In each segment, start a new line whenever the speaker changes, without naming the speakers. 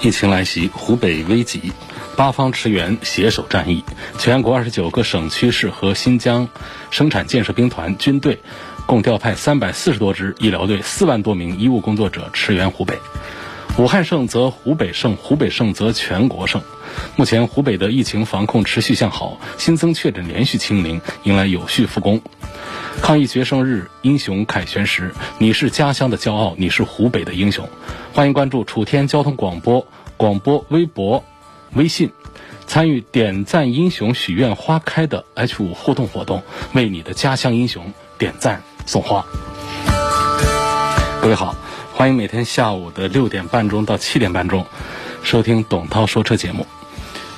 疫情来袭，湖北危急，八方驰援携手战役。全国二十九个省区市和新疆生产建设兵团军队共调派三百四十多支医疗队、四万多名医务工作者驰援湖北。武汉胜则湖北胜，湖北胜则全国胜。目前湖北的疫情防控持续向好，新增确诊连续清零，迎来有序复工。抗疫决胜日，英雄凯旋时，你是家乡的骄傲，你是湖北的英雄。欢迎关注楚天交通广播广播微博、微信，参与点赞英雄许愿花开的 H 五互动活动，为你的家乡英雄点赞送花。各位好，欢迎每天下午的六点半钟到七点半钟收听董涛说车节目。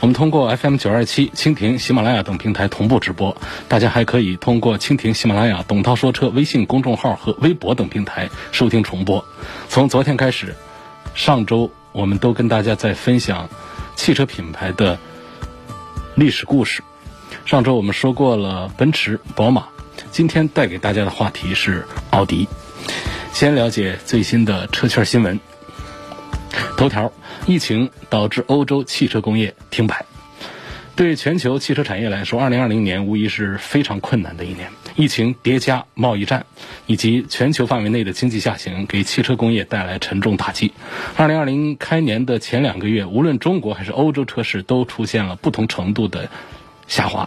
我们通过 FM 九二七、蜻蜓、喜马拉雅等平台同步直播，大家还可以通过蜻蜓、喜马拉雅、董涛说车微信公众号和微博等平台收听重播。从昨天开始，上周我们都跟大家在分享汽车品牌的历史故事。上周我们说过了奔驰、宝马，今天带给大家的话题是奥迪。先了解最新的车圈新闻。头条：疫情导致欧洲汽车工业停摆。对全球汽车产业来说，2020年无疑是非常困难的一年。疫情叠加贸易战，以及全球范围内的经济下行，给汽车工业带来沉重打击。2020开年的前两个月，无论中国还是欧洲车市都出现了不同程度的下滑。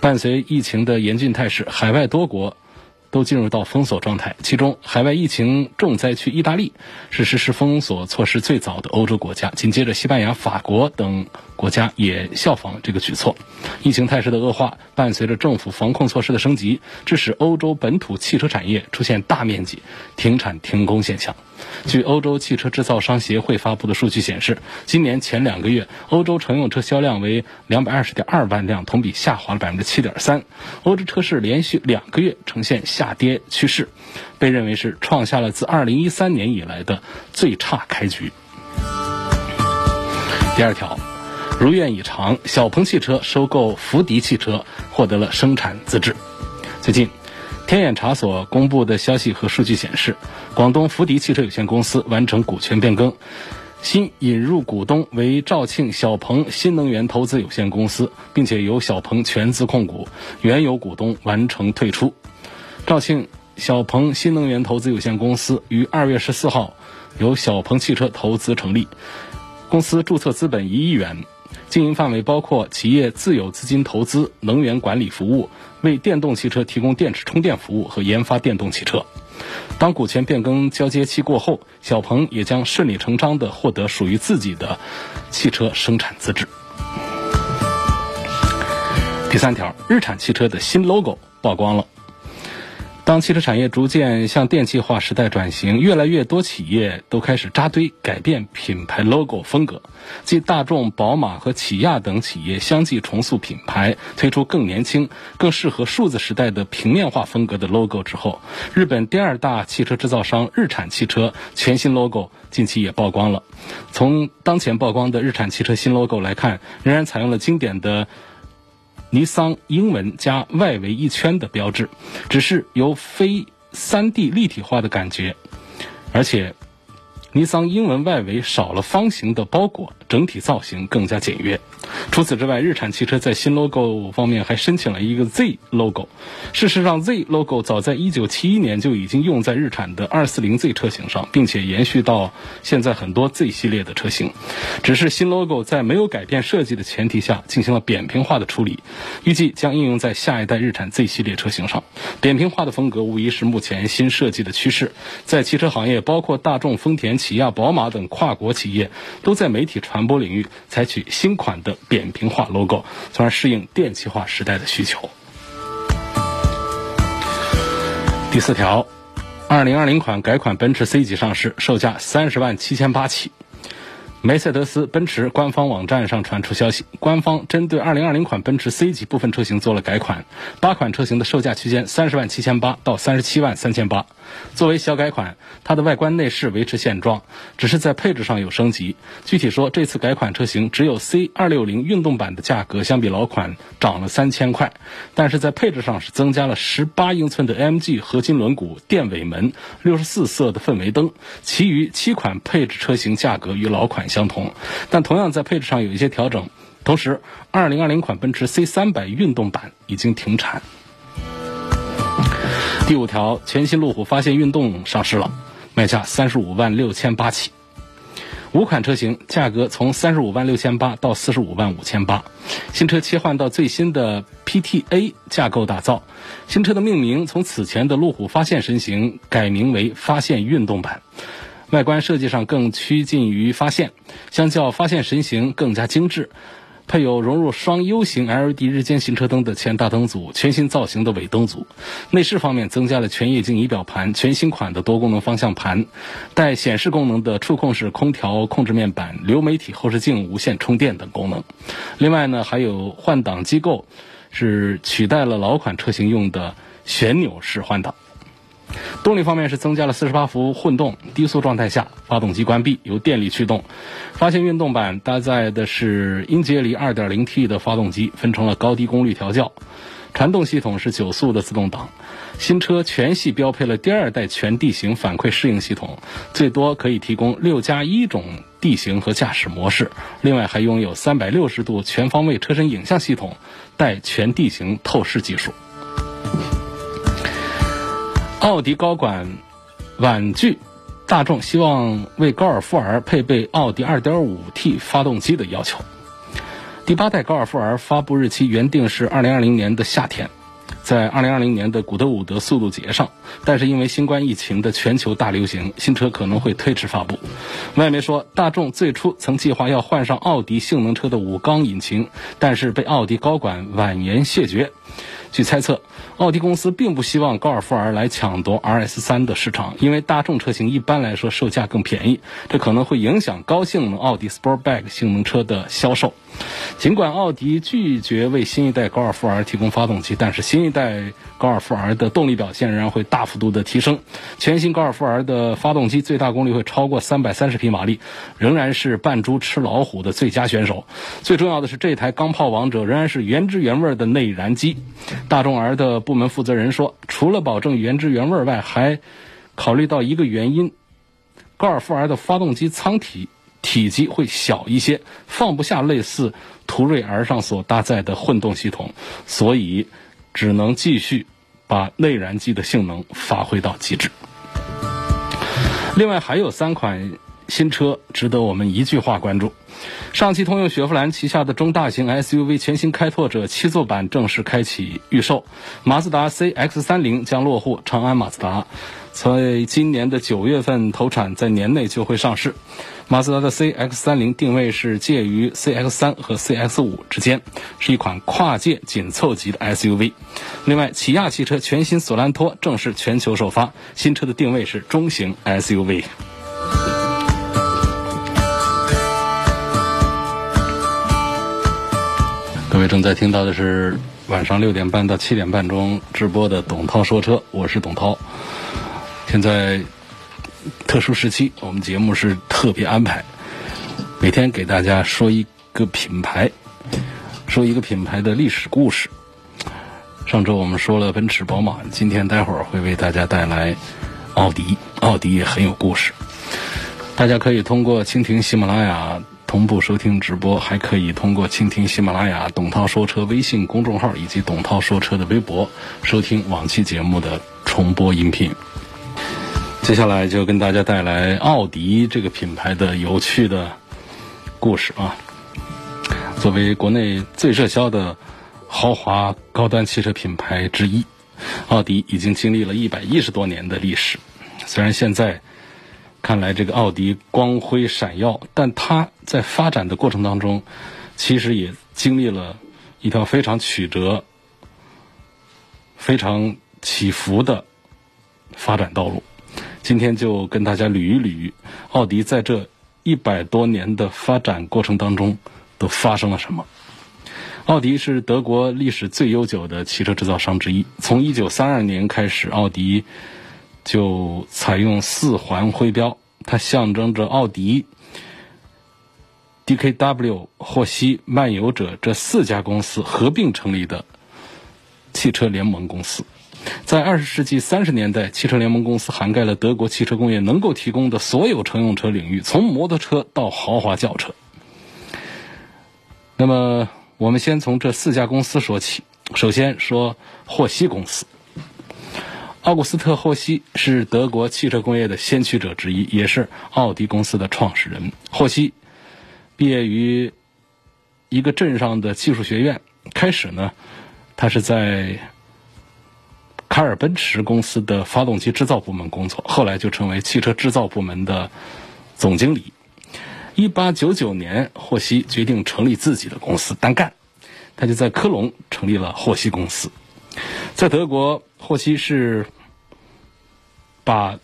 伴随疫情的严峻态势，海外多国。都进入到封锁状态，其中海外疫情重灾区意大利是实施封锁措施最早的欧洲国家，紧接着西班牙、法国等国家也效仿这个举措。疫情态势的恶化，伴随着政府防控措施的升级，致使欧洲本土汽车产业出现大面积停产停工现象。据欧洲汽车制造商协会发布的数据显示，今年前两个月，欧洲乘用车销量为两百二十点二万辆，同比下滑了百分之七点三。欧洲车市连续两个月呈现下跌趋势，被认为是创下了自二零一三年以来的最差开局。第二条，如愿以偿，小鹏汽车收购福迪汽车，获得了生产资质。最近。天眼查所公布的消息和数据显示，广东福迪汽车有限公司完成股权变更，新引入股东为肇庆小鹏新能源投资有限公司，并且由小鹏全资控股，原有股东完成退出。肇庆小鹏新能源投资有限公司于二月十四号由小鹏汽车投资成立，公司注册资本一亿元。经营范围包括企业自有资金投资、能源管理服务、为电动汽车提供电池充电服务和研发电动汽车。当股权变更交接期过后，小鹏也将顺理成章地获得属于自己的汽车生产资质。第三条，日产汽车的新 logo 曝光了。当汽车产业逐渐向电气化时代转型，越来越多企业都开始扎堆改变品牌 logo 风格。继大众、宝马和起亚等企业相继重塑品牌，推出更年轻、更适合数字时代的平面化风格的 logo 之后，日本第二大汽车制造商日产汽车全新 logo 近期也曝光了。从当前曝光的日产汽车新 logo 来看，仍然采用了经典的。尼桑英文加外围一圈的标志，只是由非三 D 立体化的感觉，而且尼桑英文外围少了方形的包裹，整体造型更加简约。除此之外，日产汽车在新 logo 方面还申请了一个 Z logo。事实上，Z logo 早在1971年就已经用在日产的 240Z 车型上，并且延续到现在很多 Z 系列的车型。只是新 logo 在没有改变设计的前提下进行了扁平化的处理，预计将应用在下一代日产 Z 系列车型上。扁平化的风格无疑是目前新设计的趋势，在汽车行业，包括大众、丰田、起亚、宝马等跨国企业，都在媒体传播领域采取新款的。扁平化 logo，从而适应电气化时代的需求。第四条，二零二零款改款奔驰 C 级上市，售价三十万七千八起。梅赛德斯奔驰官方网站上传出消息，官方针对2020款奔驰 C 级部分车型做了改款，八款车型的售价区间三十万七千八到三十七万三千八。作为小改款，它的外观内饰维持现状，只是在配置上有升级。具体说，这次改款车型只有 C 二六零运动版的价格相比老款涨了三千块，但是在配置上是增加了十八英寸的 AMG 合金轮毂、电尾门、六十四色的氛围灯，其余七款配置车型价格与老款。相同，但同样在配置上有一些调整。同时，2020款奔驰 C 三百运动版已经停产。第五条，全新路虎发现运动上市了，卖价三十五万六千八起。五款车型价格从三十五万六千八到四十五万五千八。新车切换到最新的 PTA 架构打造，新车的命名从此前的路虎发现神行改名为发现运动版。外观设计上更趋近于发现，相较发现神行更加精致，配有融入双 U 型 LED 日间行车灯的前大灯组、全新造型的尾灯组。内饰方面增加了全液晶仪表盘、全新款的多功能方向盘、带显示功能的触控式空调控制面板、流媒体后视镜、无线充电等功能。另外呢，还有换挡机构是取代了老款车型用的旋钮式换挡。动力方面是增加了四十八伏混动，低速状态下发动机关闭，由电力驱动。发现运动版搭载的是英杰里 2.0T 的发动机，分成了高低功率调教。传动系统是九速的自动挡。新车全系标配了第二代全地形反馈适应系统，最多可以提供六加一种地形和驾驶模式。另外还拥有三百六十度全方位车身影像系统，带全地形透视技术。奥迪高管婉拒大众希望为高尔夫 R 配备奥迪 2.5T 发动机的要求。第八代高尔夫 R 发布日期原定是2020年的夏天，在2020年的古德伍德速度节上，但是因为新冠疫情的全球大流行，新车可能会推迟发布。外媒说，大众最初曾计划要换上奥迪性能车的五缸引擎，但是被奥迪高管婉言谢绝。据猜测，奥迪公司并不希望高尔夫 R 来抢夺 RS 三的市场，因为大众车型一般来说售价更便宜，这可能会影响高性能奥迪 Sportback 性能车的销售。尽管奥迪拒绝为新一代高尔夫 R 提供发动机，但是新一代高尔夫 R 的动力表现仍然会大幅度的提升。全新高尔夫 R 的发动机最大功率会超过三百三十匹马力，仍然是扮猪吃老虎的最佳选手。最重要的是，这台钢炮王者仍然是原汁原味的内燃机。大众 R 的部门负责人说，除了保证原汁原味外，还考虑到一个原因：高尔夫 R 的发动机舱体体积会小一些，放不下类似途锐 R 上所搭载的混动系统，所以只能继续把内燃机的性能发挥到极致。另外还有三款新车值得我们一句话关注。上汽通用雪佛兰旗下的中大型 SUV 全新开拓者七座版正式开启预售，马自达 CX-30 将落户长安马自达，在今年的九月份投产，在年内就会上市。马自达的 CX-30 定位是介于 CX-3 和 CX-5 之间，是一款跨界紧凑级的 SUV。另外，起亚汽车全新索兰托正式全球首发，新车的定位是中型 SUV。各位正在听到的是晚上六点半到七点半钟直播的董涛说车，我是董涛。现在特殊时期，我们节目是特别安排，每天给大家说一个品牌，说一个品牌的历史故事。上周我们说了奔驰、宝马，今天待会儿会为大家带来奥迪，奥迪也很有故事。大家可以通过蜻蜓、喜马拉雅。同步收听直播，还可以通过蜻蜓、喜马拉雅、董涛说车微信公众号以及董涛说车的微博收听往期节目的重播音频。接下来就跟大家带来奥迪这个品牌的有趣的故事啊。作为国内最热销的豪华高端汽车品牌之一，奥迪已经经历了一百一十多年的历史。虽然现在。看来这个奥迪光辉闪耀，但它在发展的过程当中，其实也经历了一条非常曲折、非常起伏的发展道路。今天就跟大家捋一捋奥迪在这一百多年的发展过程当中都发生了什么。奥迪是德国历史最悠久的汽车制造商之一。从一九三二年开始，奥迪就采用四环徽标，它象征着奥迪、DKW、霍希、漫游者这四家公司合并成立的汽车联盟公司。在二十世纪三十年代，汽车联盟公司涵盖了德国汽车工业能够提供的所有乘用车领域，从摩托车到豪华轿车。那么，我们先从这四家公司说起。首先说霍希公司，奥古斯特·霍希是德国汽车工业的先驱者之一，也是奥迪公司的创始人。霍希毕业于一个镇上的技术学院，开始呢，他是在卡尔奔驰公司的发动机制造部门工作，后来就成为汽车制造部门的总经理。一八九九年，霍希决定成立自己的公司单干，他就在科隆成立了霍希公司。在德国，霍希是把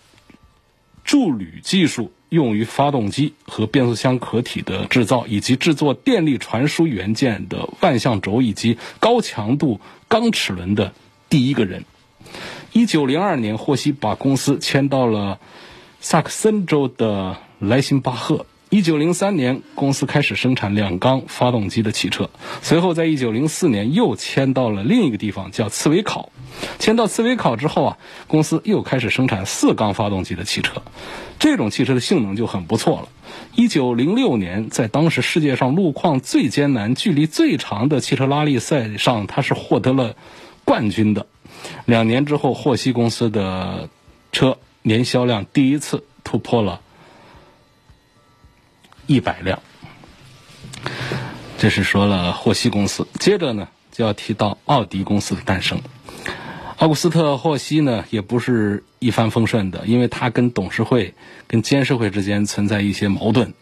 铸铝技术用于发动机和变速箱壳体的制造，以及制作电力传输元件的万向轴以及高强度钢齿轮的第一个人。一九零二年，霍希把公司迁到了萨克森州的莱辛巴赫。一九零三年，公司开始生产两缸发动机的汽车。随后，在一九零四年又迁到了另一个地方，叫茨维考。迁到茨维考之后啊，公司又开始生产四缸发动机的汽车。这种汽车的性能就很不错了。一九零六年，在当时世界上路况最艰难、距离最长的汽车拉力赛上，它是获得了冠军的。两年之后，霍希公司的车年销量第一次突破了。一百辆，这是说了霍希公司。接着呢，就要提到奥迪公司的诞生。奥古斯特·霍希呢，也不是一帆风顺的，因为他跟董事会、跟监事会之间存在一些矛盾，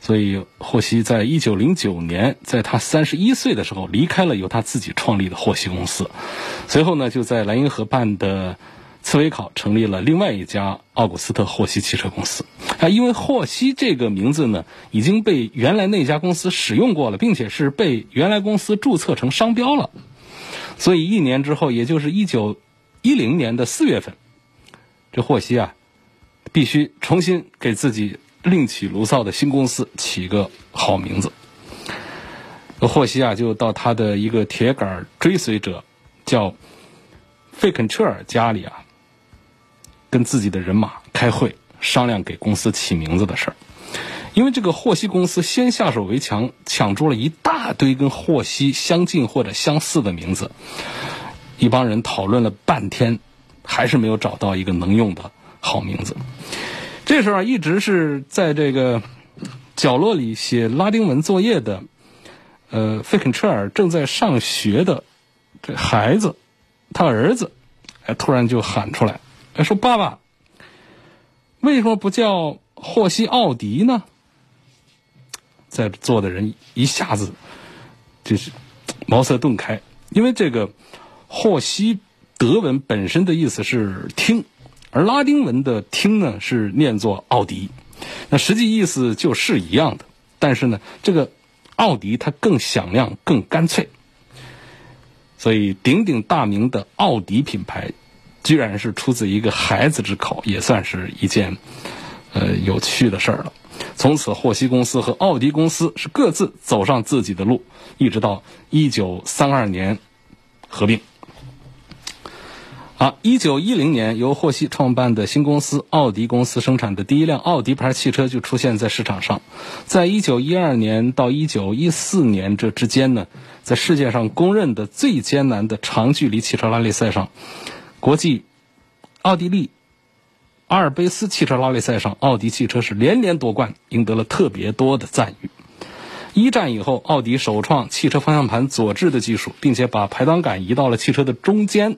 所以霍希在一九零九年，在他三十一岁的时候离开了由他自己创立的霍希公司。随后呢，就在莱茵河畔的。茨威考成立了另外一家奥古斯特·霍希汽车公司啊，因为霍希这个名字呢已经被原来那家公司使用过了，并且是被原来公司注册成商标了，所以一年之后，也就是一九一零年的四月份，这霍希啊必须重新给自己另起炉灶的新公司起个好名字。霍希啊就到他的一个铁杆追随者叫费肯彻尔家里啊。跟自己的人马开会商量给公司起名字的事儿，因为这个霍希公司先下手为强，抢住了一大堆跟霍希相近或者相似的名字，一帮人讨论了半天，还是没有找到一个能用的好名字。这时候啊一直是在这个角落里写拉丁文作业的，呃，费肯彻尔正在上学的这孩子，他儿子，哎，突然就喊出来。他说爸爸，为什么不叫霍希奥迪呢？在座的人一下子就是茅塞顿开，因为这个霍希德文本身的意思是听，而拉丁文的听呢是念作奥迪，那实际意思就是一样的，但是呢，这个奥迪它更响亮、更干脆，所以鼎鼎大名的奥迪品牌。居然是出自一个孩子之口，也算是一件呃有趣的事儿了。从此，霍希公司和奥迪公司是各自走上自己的路，一直到一九三二年合并。啊，一九一零年由霍希创办的新公司奥迪公司生产的第一辆奥迪牌汽车就出现在市场上。在一九一二年到一九一四年这之间呢，在世界上公认的最艰难的长距离汽车拉力赛上。国际奥地利阿尔卑斯汽车拉力赛上，奥迪汽车是连连夺冠，赢得了特别多的赞誉。一战以后，奥迪首创汽车方向盘左置的技术，并且把排挡杆移到了汽车的中间，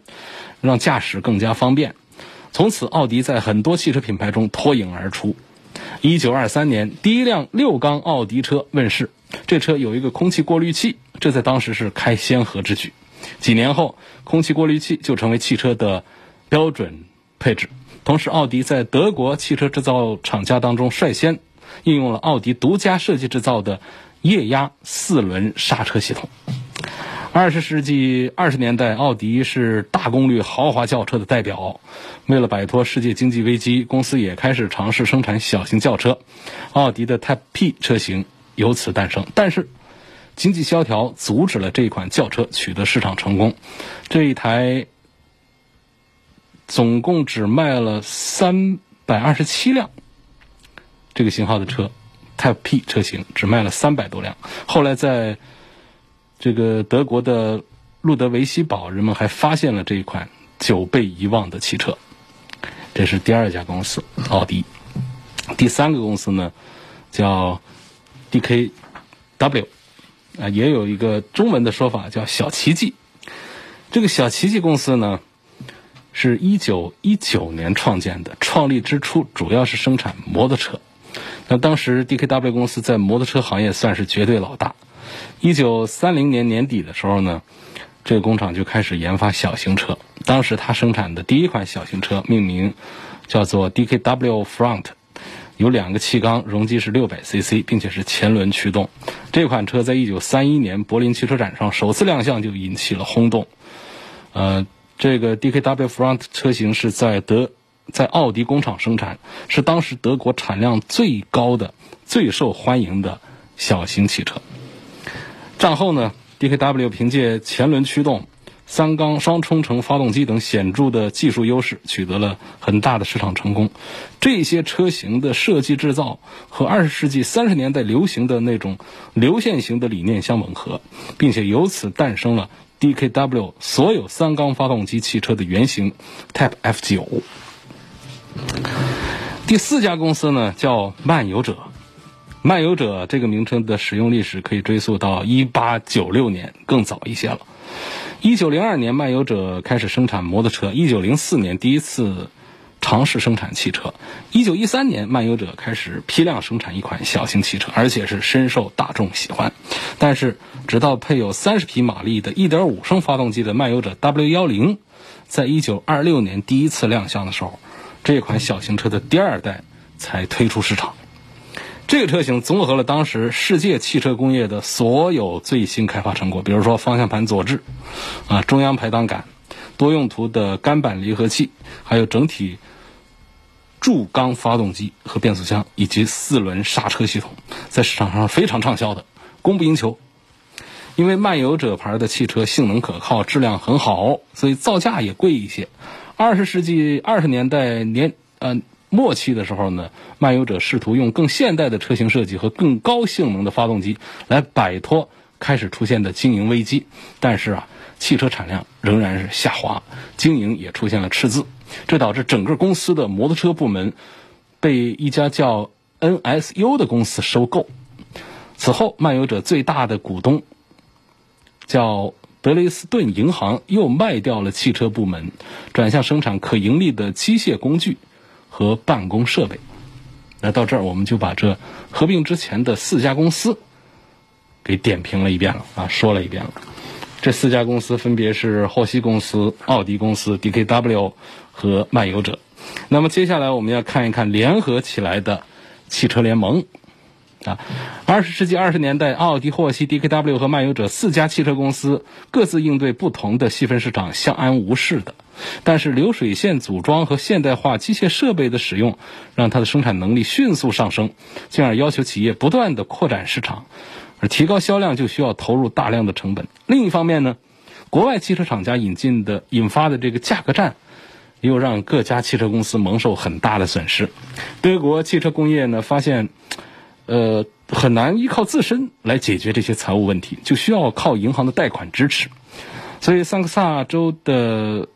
让驾驶更加方便。从此，奥迪在很多汽车品牌中脱颖而出。一九二三年，第一辆六缸奥迪车问世，这车有一个空气过滤器，这在当时是开先河之举。几年后，空气过滤器就成为汽车的标准配置。同时，奥迪在德国汽车制造厂家当中率先应用了奥迪独家设计制造的液压四轮刹车系统。二十世纪二十年代，奥迪是大功率豪华轿车的代表。为了摆脱世界经济危机，公司也开始尝试生产小型轿车。奥迪的 Type P 车型由此诞生。但是，经济萧条阻止了这一款轿车取得市场成功。这一台总共只卖了三百二十七辆，这个型号的车，Type P 车型只卖了三百多辆。后来在这个德国的路德维希堡，人们还发现了这一款久被遗忘的汽车。这是第二家公司，奥迪。第三个公司呢，叫 DKW，啊，也有一个中文的说法叫小奇迹。这个小奇迹公司呢，是一九一九年创建的，创立之初主要是生产摩托车。那当时 DKW 公司在摩托车行业算是绝对老大。一九三零年年底的时候呢，这个工厂就开始研发小型车。当时它生产的第一款小型车命名叫做 DKW Front，有两个气缸，容积是六百 CC，并且是前轮驱动。这款车在一九三一年柏林汽车展上首次亮相，就引起了轰动。呃，这个 DKW Front 车型是在德在奥迪工厂生产，是当时德国产量最高的、最受欢迎的小型汽车。战后呢，DKW 凭借前轮驱动、三缸双冲程发动机等显著的技术优势，取得了很大的市场成功。这些车型的设计制造和二十世纪三十年代流行的那种流线型的理念相吻合，并且由此诞生了 DKW 所有三缸发动机汽车的原型 Type F9。第四家公司呢，叫漫游者。漫游者这个名称的使用历史可以追溯到一八九六年，更早一些了。一九零二年，漫游者开始生产摩托车；一九零四年，第一次尝试生产汽车；一九一三年，漫游者开始批量生产一款小型汽车，而且是深受大众喜欢。但是，直到配有三十匹马力的一点五升发动机的漫游者 W 幺零，在一九二六年第一次亮相的时候，这款小型车的第二代才推出市场。这个车型综合了当时世界汽车工业的所有最新开发成果，比如说方向盘左置，啊，中央排挡杆，多用途的干板离合器，还有整体铸钢发动机和变速箱，以及四轮刹车系统，在市场上非常畅销的，供不应求。因为漫游者牌的汽车性能可靠，质量很好，所以造价也贵一些。二十世纪二十年代年，呃。末期的时候呢，漫游者试图用更现代的车型设计和更高性能的发动机来摆脱开始出现的经营危机，但是啊，汽车产量仍然是下滑，经营也出现了赤字，这导致整个公司的摩托车部门被一家叫 NSU 的公司收购。此后，漫游者最大的股东叫德雷斯顿银行又卖掉了汽车部门，转向生产可盈利的机械工具。和办公设备，那到这儿我们就把这合并之前的四家公司给点评了一遍了啊，说了一遍了。这四家公司分别是霍希公司、奥迪公司、DKW 和漫游者。那么接下来我们要看一看联合起来的汽车联盟。啊，二十世纪二十年代，奥迪、霍希、DKW 和漫游者四家汽车公司各自应对不同的细分市场，相安无事的。但是流水线组装和现代化机械设备的使用，让它的生产能力迅速上升，进而要求企业不断的扩展市场，而提高销量就需要投入大量的成本。另一方面呢，国外汽车厂家引进的引发的这个价格战，又让各家汽车公司蒙受很大的损失。德国汽车工业呢发现。呃，很难依靠自身来解决这些财务问题，就需要靠银行的贷款支持。所以，桑克萨州的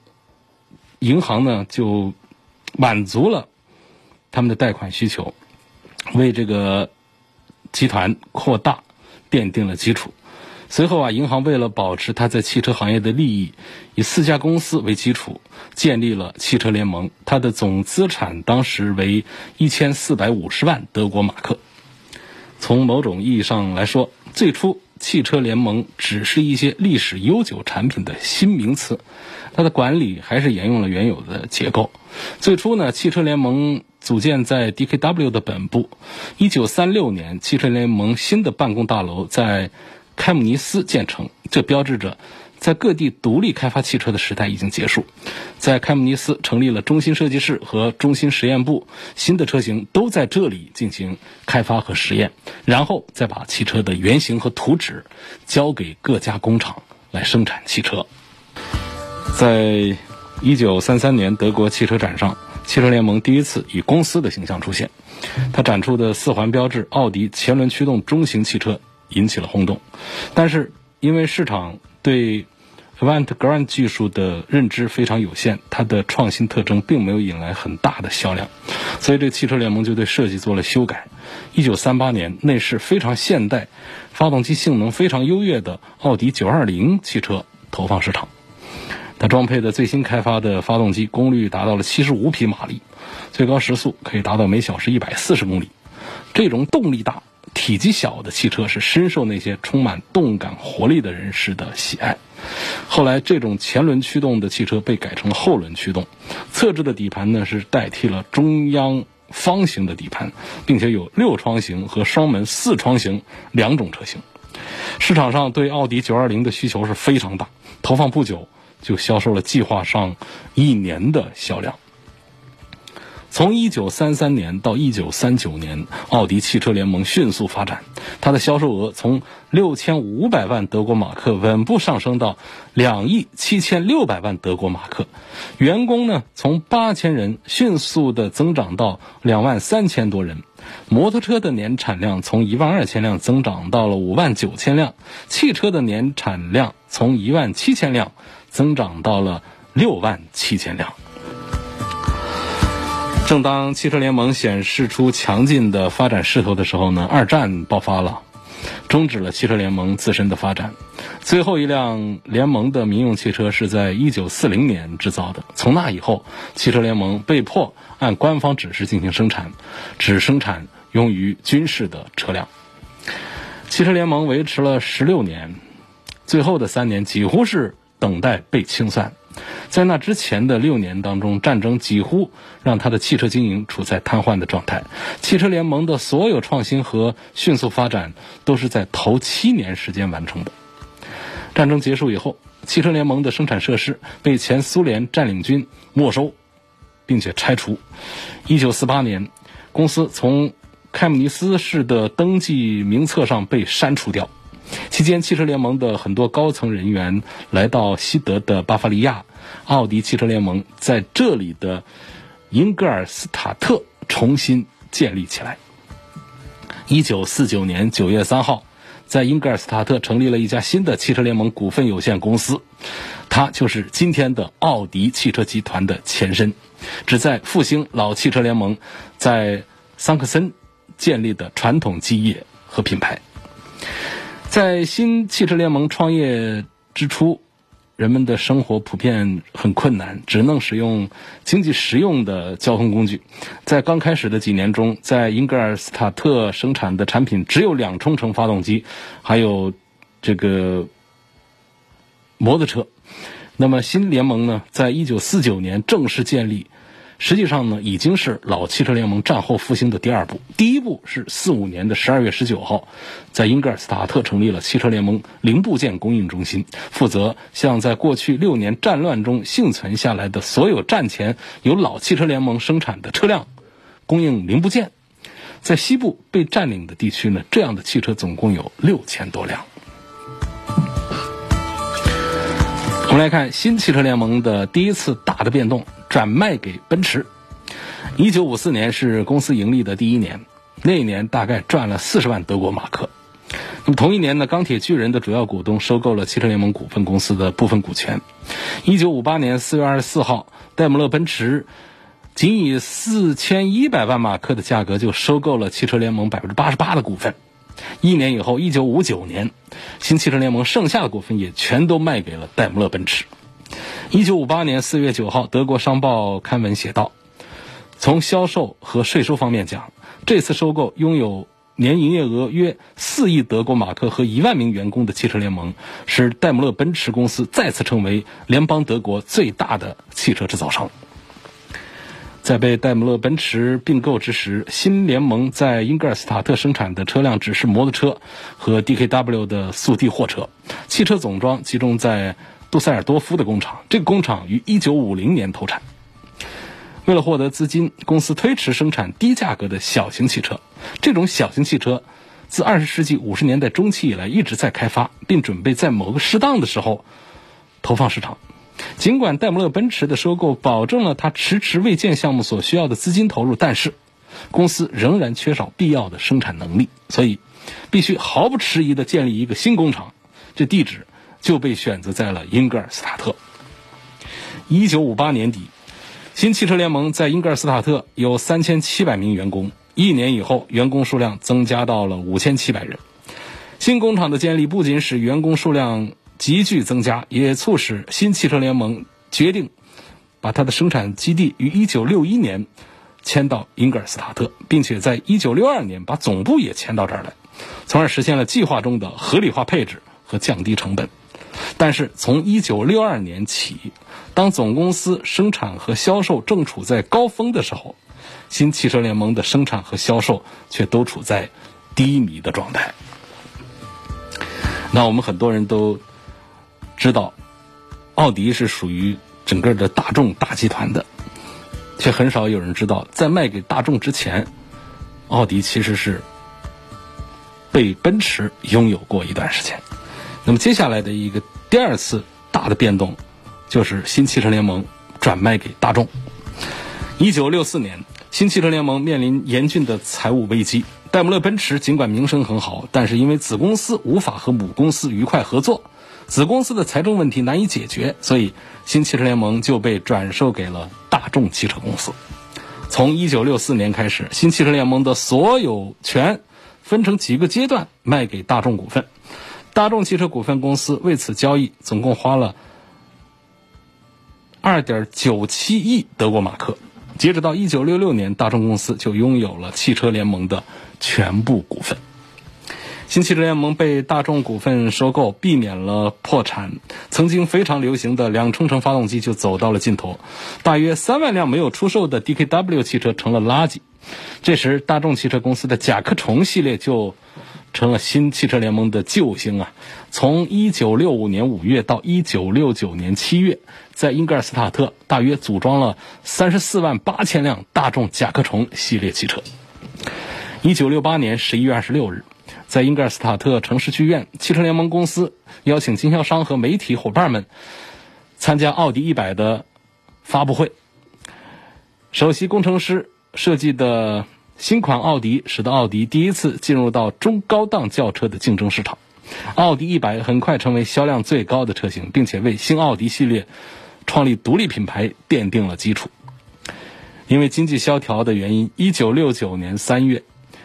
银行呢，就满足了他们的贷款需求，为这个集团扩大奠定了基础。随后啊，银行为了保持它在汽车行业的利益，以四家公司为基础建立了汽车联盟。它的总资产当时为一千四百五十万德国马克。从某种意义上来说，最初汽车联盟只是一些历史悠久产品的新名词，它的管理还是沿用了原有的结构。最初呢，汽车联盟组建在 DKW 的本部。一九三六年，汽车联盟新的办公大楼在开姆尼斯建成，这标志着。在各地独立开发汽车的时代已经结束，在开姆尼斯成立了中心设计室和中心实验部，新的车型都在这里进行开发和实验，然后再把汽车的原型和图纸交给各家工厂来生产汽车。在一九三三年德国汽车展上，汽车联盟第一次以公司的形象出现，它展出的四环标志奥迪前轮驱动中型汽车引起了轰动，但是因为市场。对 Avantgarde 技术的认知非常有限，它的创新特征并没有引来很大的销量，所以这汽车联盟就对设计做了修改。一九三八年，内饰非常现代、发动机性能非常优越的奥迪九二零汽车投放市场。它装配的最新开发的发动机功率达到了七十五匹马力，最高时速可以达到每小时一百四十公里。这种动力大。体积小的汽车是深受那些充满动感活力的人士的喜爱。后来，这种前轮驱动的汽车被改成了后轮驱动，侧置的底盘呢是代替了中央方形的底盘，并且有六窗型和双门四窗型两种车型。市场上对奥迪920的需求是非常大，投放不久就销售了计划上一年的销量。从一九三三年到一九三九年，奥迪汽车联盟迅速发展，它的销售额从六千五百万德国马克稳步上升到两亿七千六百万德国马克，员工呢从八千人迅速的增长到两万三千多人，摩托车的年产量从一万二千辆增长到了五万九千辆，汽车的年产量从一万七千辆增长到了六万七千辆。正当汽车联盟显示出强劲的发展势头的时候呢，二战爆发了，终止了汽车联盟自身的发展。最后一辆联盟的民用汽车是在一九四零年制造的。从那以后，汽车联盟被迫按官方指示进行生产，只生产用于军事的车辆。汽车联盟维持了十六年，最后的三年几乎是等待被清算。在那之前的六年当中，战争几乎让他的汽车经营处在瘫痪的状态。汽车联盟的所有创新和迅速发展都是在头七年时间完成的。战争结束以后，汽车联盟的生产设施被前苏联占领军没收，并且拆除。一九四八年，公司从开姆尼斯市的登记名册上被删除掉。期间，汽车联盟的很多高层人员来到西德的巴伐利亚，奥迪汽车联盟在这里的英格尔斯塔特重新建立起来。一九四九年九月三号，在英格尔斯塔特成立了一家新的汽车联盟股份有限公司，它就是今天的奥迪汽车集团的前身，旨在复兴老汽车联盟在桑克森建立的传统基业和品牌。在新汽车联盟创业之初，人们的生活普遍很困难，只能使用经济实用的交通工具。在刚开始的几年中，在英格尔斯塔特生产的产品只有两冲程发动机，还有这个摩托车。那么新联盟呢，在一九四九年正式建立。实际上呢，已经是老汽车联盟战后复兴的第二步。第一步是四五年的十二月十九号，在英格尔斯塔特成立了汽车联盟零部件供应中心，负责向在过去六年战乱中幸存下来的所有战前由老汽车联盟生产的车辆供应零部件。在西部被占领的地区呢，这样的汽车总共有六千多辆。我们来看新汽车联盟的第一次大的变动，转卖给奔驰。一九五四年是公司盈利的第一年，那一年大概赚了四十万德国马克。那么同一年呢，钢铁巨人的主要股东收购了汽车联盟股份公司的部分股权。一九五八年四月二十四号，戴姆勒奔驰仅以四千一百万马克的价格就收购了汽车联盟百分之八十八的股份。一年以后，一九五九年，新汽车联盟剩下的股份也全都卖给了戴姆勒奔驰。一九五八年四月九号，德国商报刊文写道：“从销售和税收方面讲，这次收购拥有年营业额约四亿德国马克和一万名员工的汽车联盟，使戴姆勒奔驰公司再次成为联邦德国最大的汽车制造商。在被戴姆勒奔驰并购之时，新联盟在英格尔斯塔特生产的车辆只是摩托车和 DKW 的速递货车，汽车总装集中在杜塞尔多夫的工厂。这个工厂于1950年投产。为了获得资金，公司推迟生产低价格的小型汽车。这种小型汽车自20世纪50年代中期以来一直在开发，并准备在某个适当的时候投放市场。尽管戴姆勒奔驰的收购保证了它迟迟未建项目所需要的资金投入，但是公司仍然缺少必要的生产能力，所以必须毫不迟疑地建立一个新工厂。这地址就被选择在了英格尔斯塔特。1958年底。新汽车联盟在英格尔斯塔特有三千七百名员工，一年以后，员工数量增加到了五千七百人。新工厂的建立不仅使员工数量急剧增加，也促使新汽车联盟决定把它的生产基地于一九六一年迁到英格尔斯塔特，并且在一九六二年把总部也迁到这儿来，从而实现了计划中的合理化配置和降低成本。但是从一九六二年起，当总公司生产和销售正处在高峰的时候，新汽车联盟的生产和销售却都处在低迷的状态。那我们很多人都知道，奥迪是属于整个的大众大集团的，却很少有人知道，在卖给大众之前，奥迪其实是被奔驰拥有过一段时间。那么接下来的一个第二次大的变动，就是新汽车联盟转卖给大众。一九六四年，新汽车联盟面临严峻的财务危机。戴姆勒奔驰尽管名声很好，但是因为子公司无法和母公司愉快合作，子公司的财政问题难以解决，所以新汽车联盟就被转售给了大众汽车公司。从一九六四年开始，新汽车联盟的所有权分成几个阶段卖给大众股份。大众汽车股份公司为此交易，总共花了二点九七亿德国马克。截止到一九六六年，大众公司就拥有了汽车联盟的全部股份。新汽车联盟被大众股份收购，避免了破产。曾经非常流行的两冲程发动机就走到了尽头，大约三万辆没有出售的 DKW 汽车成了垃圾。这时，大众汽车公司的甲壳虫系列就。成了新汽车联盟的救星啊！从一九六五年五月到一九六九年七月，在英格尔斯塔特大约组装了三十四万八千辆大众甲壳虫系列汽车。一九六八年十一月二十六日，在英格尔斯塔特城市剧院，汽车联盟公司邀请经销商和媒体伙伴们参加奥迪一百的发布会。首席工程师设计的。新款奥迪使得奥迪第一次进入到中高档轿车的竞争市场，奥迪一百很快成为销量最高的车型，并且为新奥迪系列创立独立品牌奠定了基础。因为经济萧条的原因，一九六九年三月，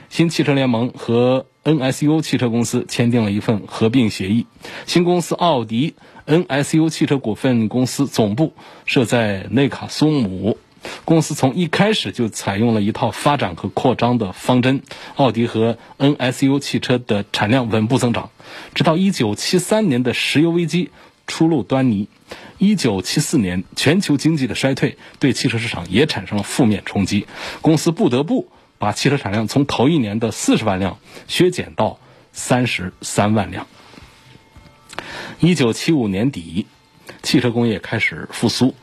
新汽车联盟和 NSU 汽车公司签订了一份合并协议，新公司奥迪 NSU 汽车股份公司总部设在内卡苏姆。公司从一开始就采用了一套发展和扩张的方针，奥迪和 NSU 汽车的产量稳步增长，直到1973年的石油危机初露端倪。1974年，全球经济的衰退对汽车市场也产生了负面冲击，公司不得不把汽车产量从头一年的40万辆削减到33万辆。1975年底，汽车工业开始复苏。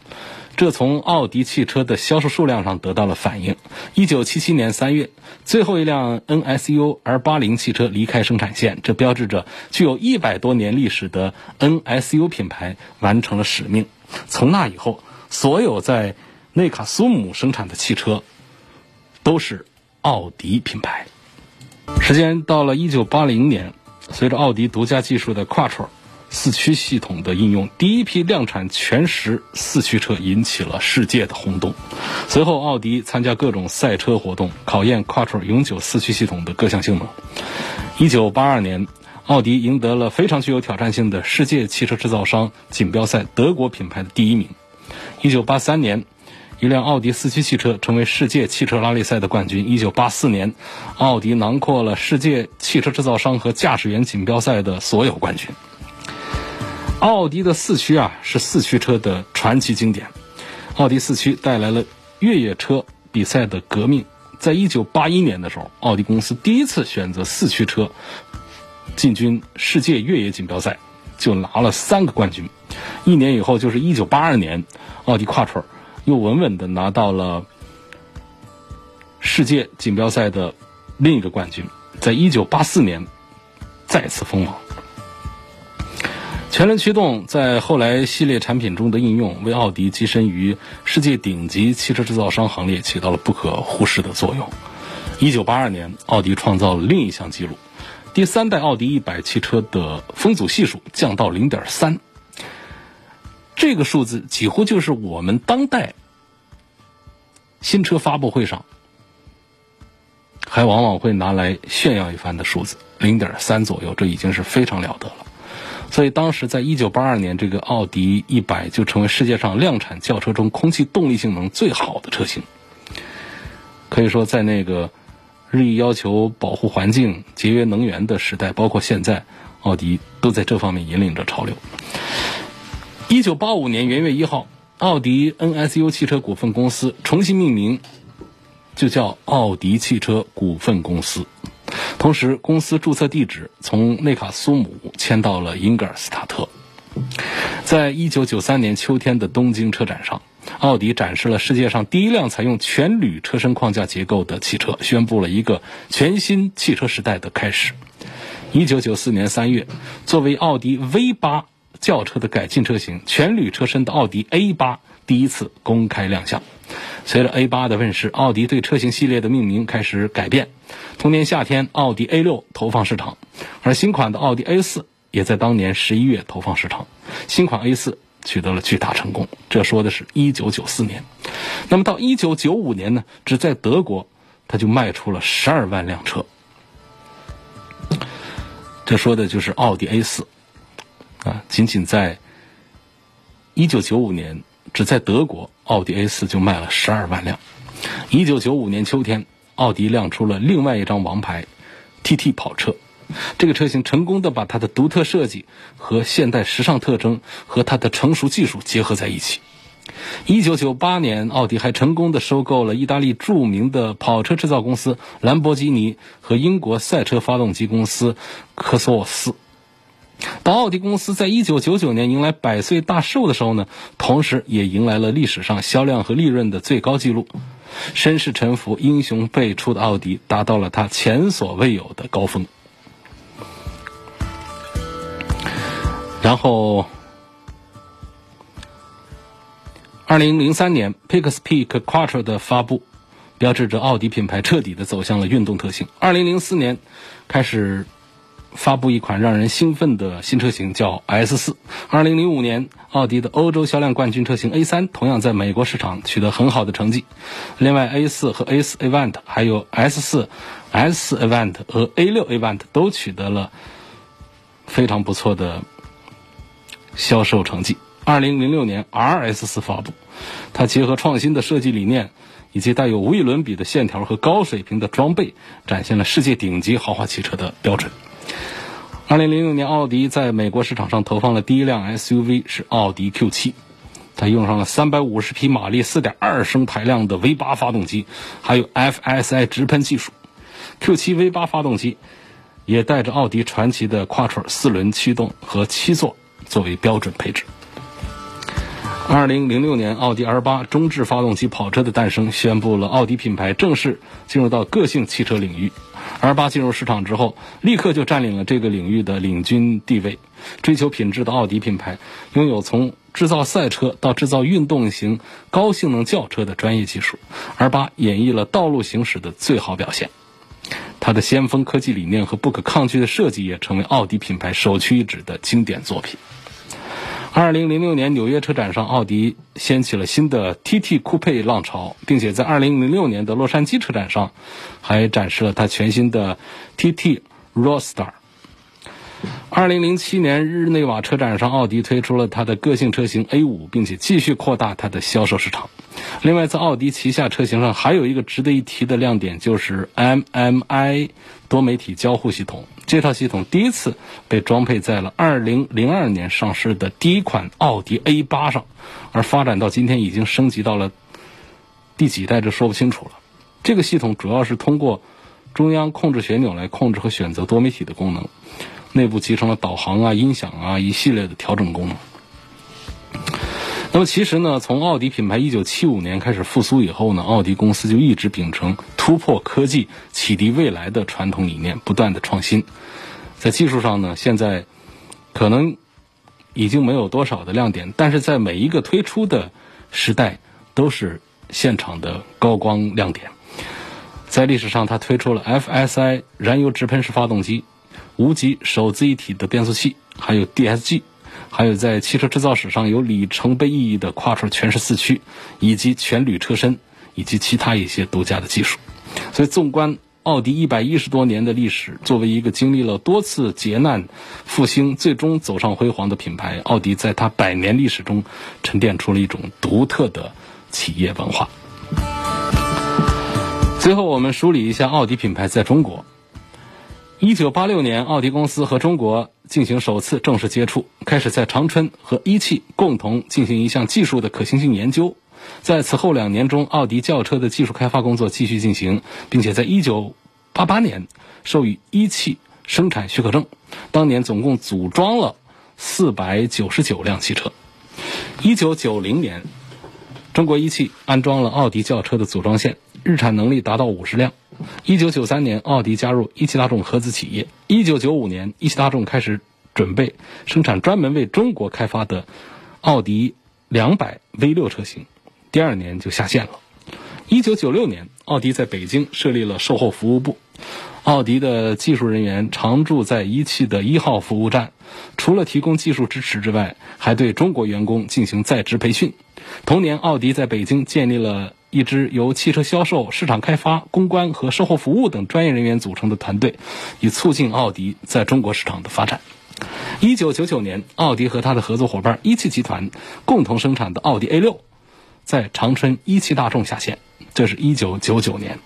这从奥迪汽车的销售数量上得到了反映。一九七七年三月，最后一辆 NSU R 八零汽车离开生产线，这标志着具有一百多年历史的 NSU 品牌完成了使命。从那以后，所有在内卡苏姆生产的汽车都是奥迪品牌。时间到了一九八零年，随着奥迪独家技术的 Quattro。四驱系统的应用，第一批量产全时四驱车引起了世界的轰动。随后，奥迪参加各种赛车活动，考验 Quattro 永久四驱系统的各项性能。一九八二年，奥迪赢得了非常具有挑战性的世界汽车制造商锦标赛德国品牌的第一名。一九八三年，一辆奥迪四驱汽车成为世界汽车拉力赛的冠军。一九八四年，奥迪囊括了世界汽车制造商和驾驶员锦标赛的所有冠军。奥迪的四驱啊，是四驱车的传奇经典。奥迪四驱带来了越野车比赛的革命。在一九八一年的时候，奥迪公司第一次选择四驱车进军世界越野锦标赛，就拿了三个冠军。一年以后，就是一九八二年，奥迪 quattro 又稳稳的拿到了世界锦标赛的另一个冠军。在一九八四年，再次封王。全轮驱动在后来系列产品中的应用，为奥迪跻身于世界顶级汽车制造商行列起到了不可忽视的作用。一九八二年，奥迪创造了另一项纪录：第三代奥迪一百汽车的风阻系数降到零点三。这个数字几乎就是我们当代新车发布会上还往往会拿来炫耀一番的数字，零点三左右，这已经是非常了得了。所以当时在一九八二年，这个奥迪一百就成为世界上量产轿车中空气动力性能最好的车型。可以说，在那个日益要求保护环境、节约能源的时代，包括现在，奥迪都在这方面引领着潮流。一九八五年元月一号，奥迪 NSU 汽车股份公司重新命名，就叫奥迪汽车股份公司。同时，公司注册地址从内卡苏姆迁到了英格尔斯塔特。在一九九三年秋天的东京车展上，奥迪展示了世界上第一辆采用全铝车身框架结构的汽车，宣布了一个全新汽车时代的开始。一九九四年三月，作为奥迪 V 八轿车的改进车型，全铝车身的奥迪 A 八第一次公开亮相。随着 A 八的问世，奥迪对车型系列的命名开始改变。同年夏天，奥迪 A 六投放市场，而新款的奥迪 A 四也在当年十一月投放市场。新款 A 四取得了巨大成功。这说的是一九九四年。那么到一九九五年呢？只在德国，它就卖出了十二万辆车。这说的就是奥迪 A 四啊，仅仅在一九九五年，只在德国，奥迪 A 四就卖了十二万辆。一九九五年秋天。奥迪亮出了另外一张王牌，TT 跑车。这个车型成功的把它的独特设计和现代时尚特征和它的成熟技术结合在一起。一九九八年，奥迪还成功的收购了意大利著名的跑车制造公司兰博基尼和英国赛车发动机公司科索沃斯。当奥迪公司在一九九九年迎来百岁大寿的时候呢，同时也迎来了历史上销量和利润的最高纪录。身世沉浮、英雄辈出的奥迪达到了它前所未有的高峰。然后，二零零三年 Pixpeak Quattro 的发布，标志着奥迪品牌彻底的走向了运动特性。二零零四年开始。发布一款让人兴奋的新车型，叫 S 四。二零零五年，奥迪的欧洲销量冠军车型 A 三同样在美国市场取得很好的成绩。另外，A 四和 A 四 Avant，还有 S 四、S 四 Avant 和 A 六 Avant 都取得了非常不错的销售成绩。二零零六年，RS 四发布，它结合创新的设计理念，以及带有无与伦比的线条和高水平的装备，展现了世界顶级豪华汽车的标准。二零零六年，奥迪在美国市场上投放了第一辆 SUV，是奥迪 Q 七，它用上了三百五十匹马力、四点二升排量的 V 八发动机，还有 FSI 直喷技术。Q 七 V 八发动机也带着奥迪传奇的 Quattro 四轮驱动和七座作为标准配置。二零零六年，奥迪 R 八中置发动机跑车的诞生，宣布了奥迪品牌正式进入到个性汽车领域。R 八进入市场之后，立刻就占领了这个领域的领军地位。追求品质的奥迪品牌，拥有从制造赛车到制造运动型高性能轿车的专业技术。R 八演绎了道路行驶的最好表现，它的先锋科技理念和不可抗拒的设计，也成为奥迪品牌首屈一指的经典作品。二零零六年纽约车展上，奥迪掀起了新的 TT 酷配浪潮，并且在二零零六年的洛杉矶车展上，还展示了它全新的 TT Roadster。二零零七年日内瓦车展上，奥迪推出了它的个性车型 A 五，并且继续扩大它的销售市场。另外，在奥迪旗下车型上，还有一个值得一提的亮点，就是 MMI 多媒体交互系统。这套系统第一次被装配在了二零零二年上市的第一款奥迪 A 八上，而发展到今天，已经升级到了第几代，这说不清楚了。这个系统主要是通过中央控制旋钮来控制和选择多媒体的功能，内部集成了导航啊、音响啊一系列的调整功能。那么其实呢，从奥迪品牌一九七五年开始复苏以后呢，奥迪公司就一直秉承突破科技、启迪未来的传统理念，不断的创新。在技术上呢，现在可能已经没有多少的亮点，但是在每一个推出的时代都是现场的高光亮点。在历史上，它推出了 FSI 燃油直喷式发动机、无级手自一体的变速器，还有 DSG。还有在汽车制造史上有里程碑意义的跨出全时四驱，以及全铝车身，以及其他一些独家的技术。所以，纵观奥迪一百一十多年的历史，作为一个经历了多次劫难、复兴，最终走上辉煌的品牌，奥迪在它百年历史中沉淀出了一种独特的企业文化。最后，我们梳理一下奥迪品牌在中国。一九八六年，奥迪公司和中国进行首次正式接触，开始在长春和一汽共同进行一项技术的可行性研究。在此后两年中，奥迪轿车的技术开发工作继续进行，并且在一九八八年授予一汽生产许可证。当年总共组装了四百九十九辆汽车。一九九零年，中国一汽安装了奥迪轿车的组装线，日产能力达到五十辆。一九九三年，奥迪加入一汽大众合资企业。一九九五年，一汽大众开始准备生产专门为中国开发的奥迪两百 V 六车型，第二年就下线了。一九九六年，奥迪在北京设立了售后服务部，奥迪的技术人员常驻在一汽的一号服务站，除了提供技术支持之外，还对中国员工进行在职培训。同年，奥迪在北京建立了。一支由汽车销售、市场开发、公关和售后服务等专业人员组成的团队，以促进奥迪在中国市场的发展。一九九九年，奥迪和他的合作伙伴一汽集团共同生产的奥迪 A 六，在长春一汽大众下线。这是一九九九年，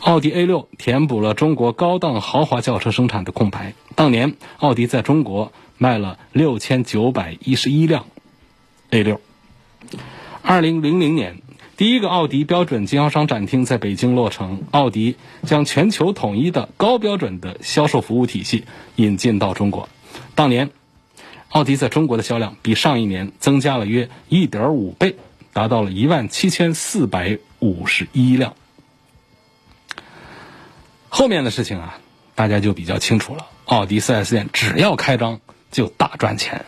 奥迪 A 六填补了中国高档豪华轿车生产的空白。当年，奥迪在中国卖了六千九百一十一辆 A 六。二零零零年。第一个奥迪标准经销商展厅在北京落成，奥迪将全球统一的高标准的销售服务体系引进到中国。当年，奥迪在中国的销量比上一年增加了约一点五倍，达到了一万七千四百五十一辆。后面的事情啊，大家就比较清楚了。奥迪 4S 店只要开张就大赚钱。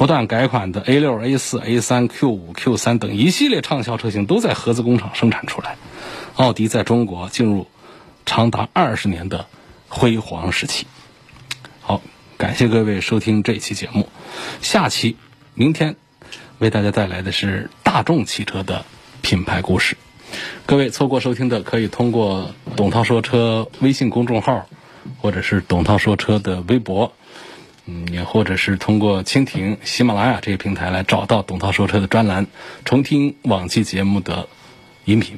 不断改款的 A 六、A 四、A 三、Q 五、Q 三等一系列畅销车型都在合资工厂生产出来，奥迪在中国进入长达二十年的辉煌时期。好，感谢各位收听这期节目，下期明天为大家带来的是大众汽车的品牌故事。各位错过收听的，可以通过董涛说车微信公众号，或者是董涛说车的微博。嗯，也或者是通过蜻蜓、喜马拉雅这些平台来找到董涛说车的专栏，重听往期节目的音频。